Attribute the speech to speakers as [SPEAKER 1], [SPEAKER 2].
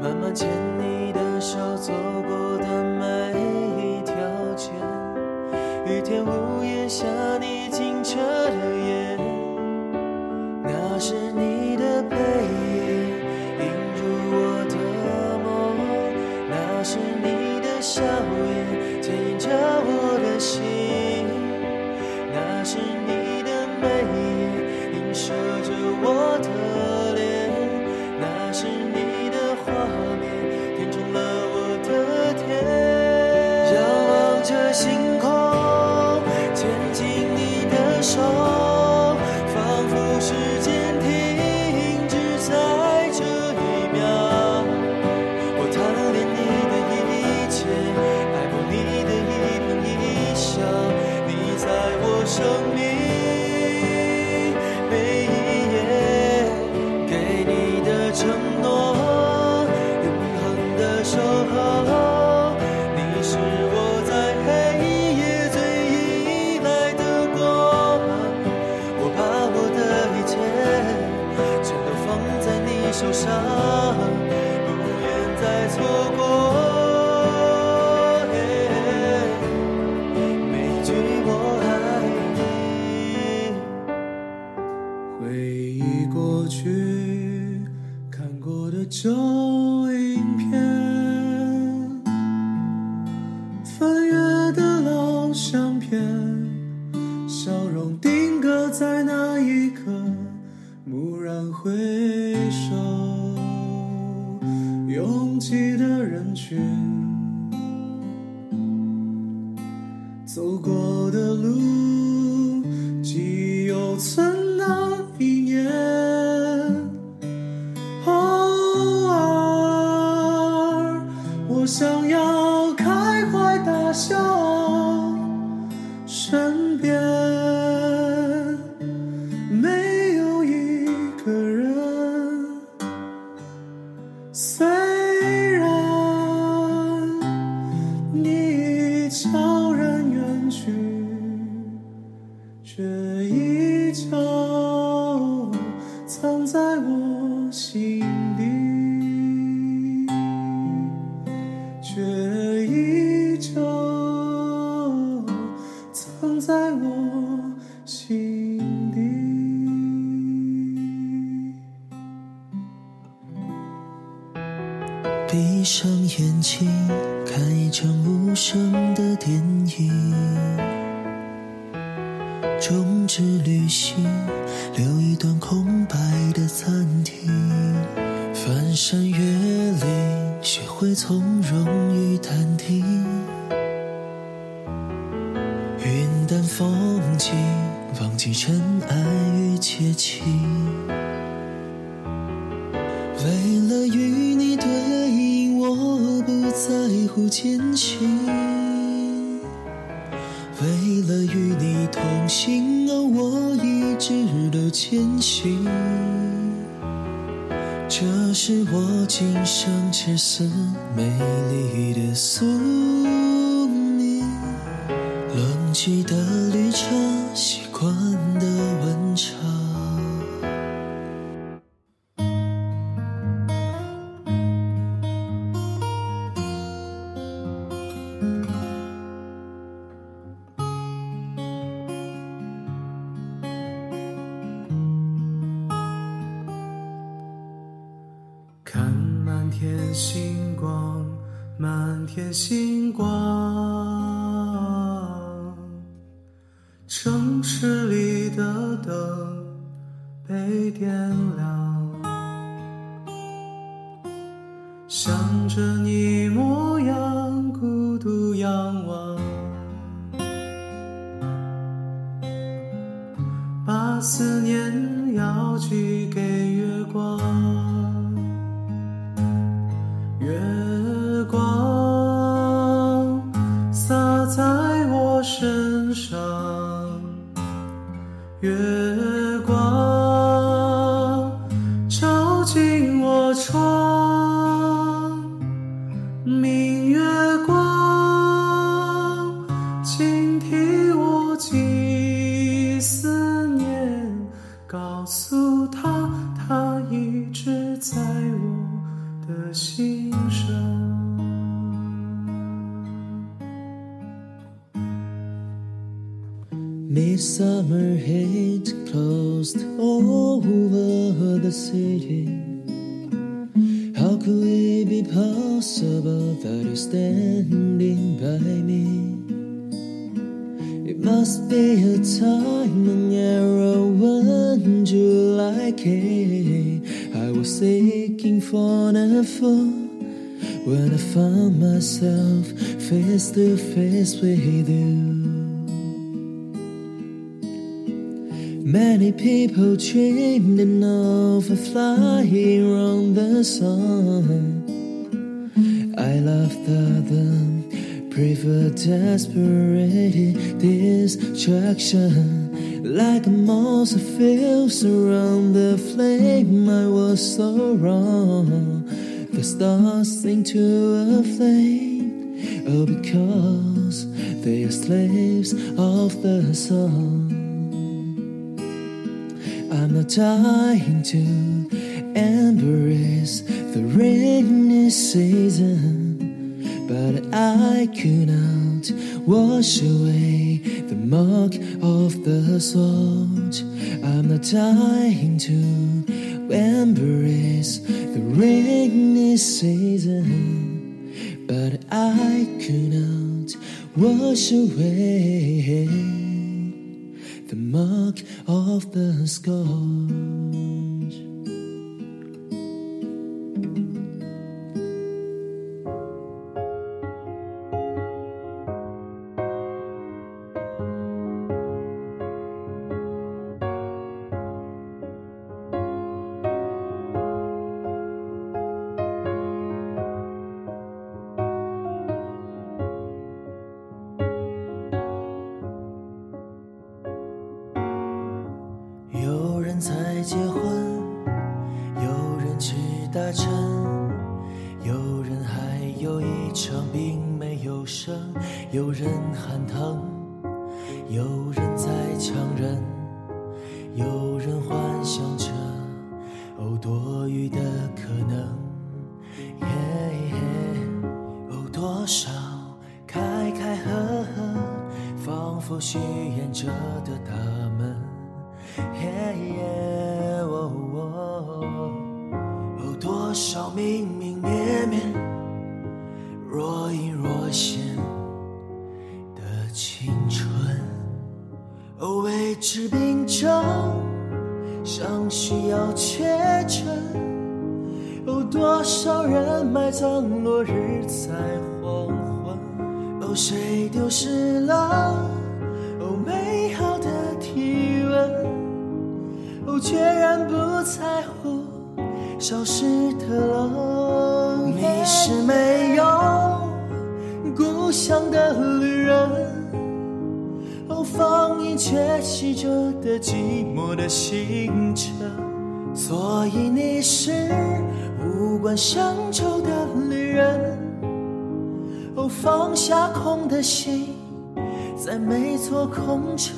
[SPEAKER 1] 慢慢牵你的手走过的每一条街，雨天屋檐下你清澈的眼，那是你的背影映入我的梦，那是你的笑颜牵引着我的心，生命每一页，给你的承诺，永恒的守候。你是我在黑夜最依赖的光，我把我的一切全都放在你手上，
[SPEAKER 2] 旧影片，翻阅的老相片，笑容定格在那一刻，蓦然回首，拥挤的人群，走过想要开怀大笑，身边我心底。
[SPEAKER 1] 闭上眼睛，看一场无声的电影。终止旅行，留一段空白的暂停。翻山越岭，学会从容忘记尘埃与窃情。为了与你对应，我不在乎艰辛；为了与你同行，而我一直都坚信，这是我今生至死美丽的宿命。冷寂的旅程，习惯的温差。
[SPEAKER 2] 看满天星光，满天星光，城市里的灯被点亮，想着你模样，孤独仰望，把思念要寄给月光。
[SPEAKER 1] Midsummer heat closed over the city. How could it be possible that you're standing by me? It must be a time and era when July came. I was seeking for the fall when I found myself face to face with you. Many people dreamed of flying around the sun. I laughed at them, prefer desperate distraction. Like a monster feels around the flame, I was so wrong. The stars sing to a flame, oh, because they are slaves of the sun. I'm not dying to embrace the rainy season, but I could not wash away the mark of the sword. I'm not dying to embrace the rainy season, but I could not wash away the mark of the scourge.
[SPEAKER 2] “结婚，有人去大城，有人还有一场病没有生，有人喊疼，有人在强忍，有人幻想着哦多余的可能。哦，多少开开合合，仿佛虚掩着的大门。哦，哦，多少明明灭灭，若隐若现的青春，哦，未知病症，像需要确诊。哦，多少人埋葬落日在黄昏，哦，谁丢失了哦，决然不在乎消失的冷。你是没有故乡的旅人，哦，放映缺席着的寂寞的星辰。所以你是无关乡愁的旅人，哦，放下空的心，在每座空城。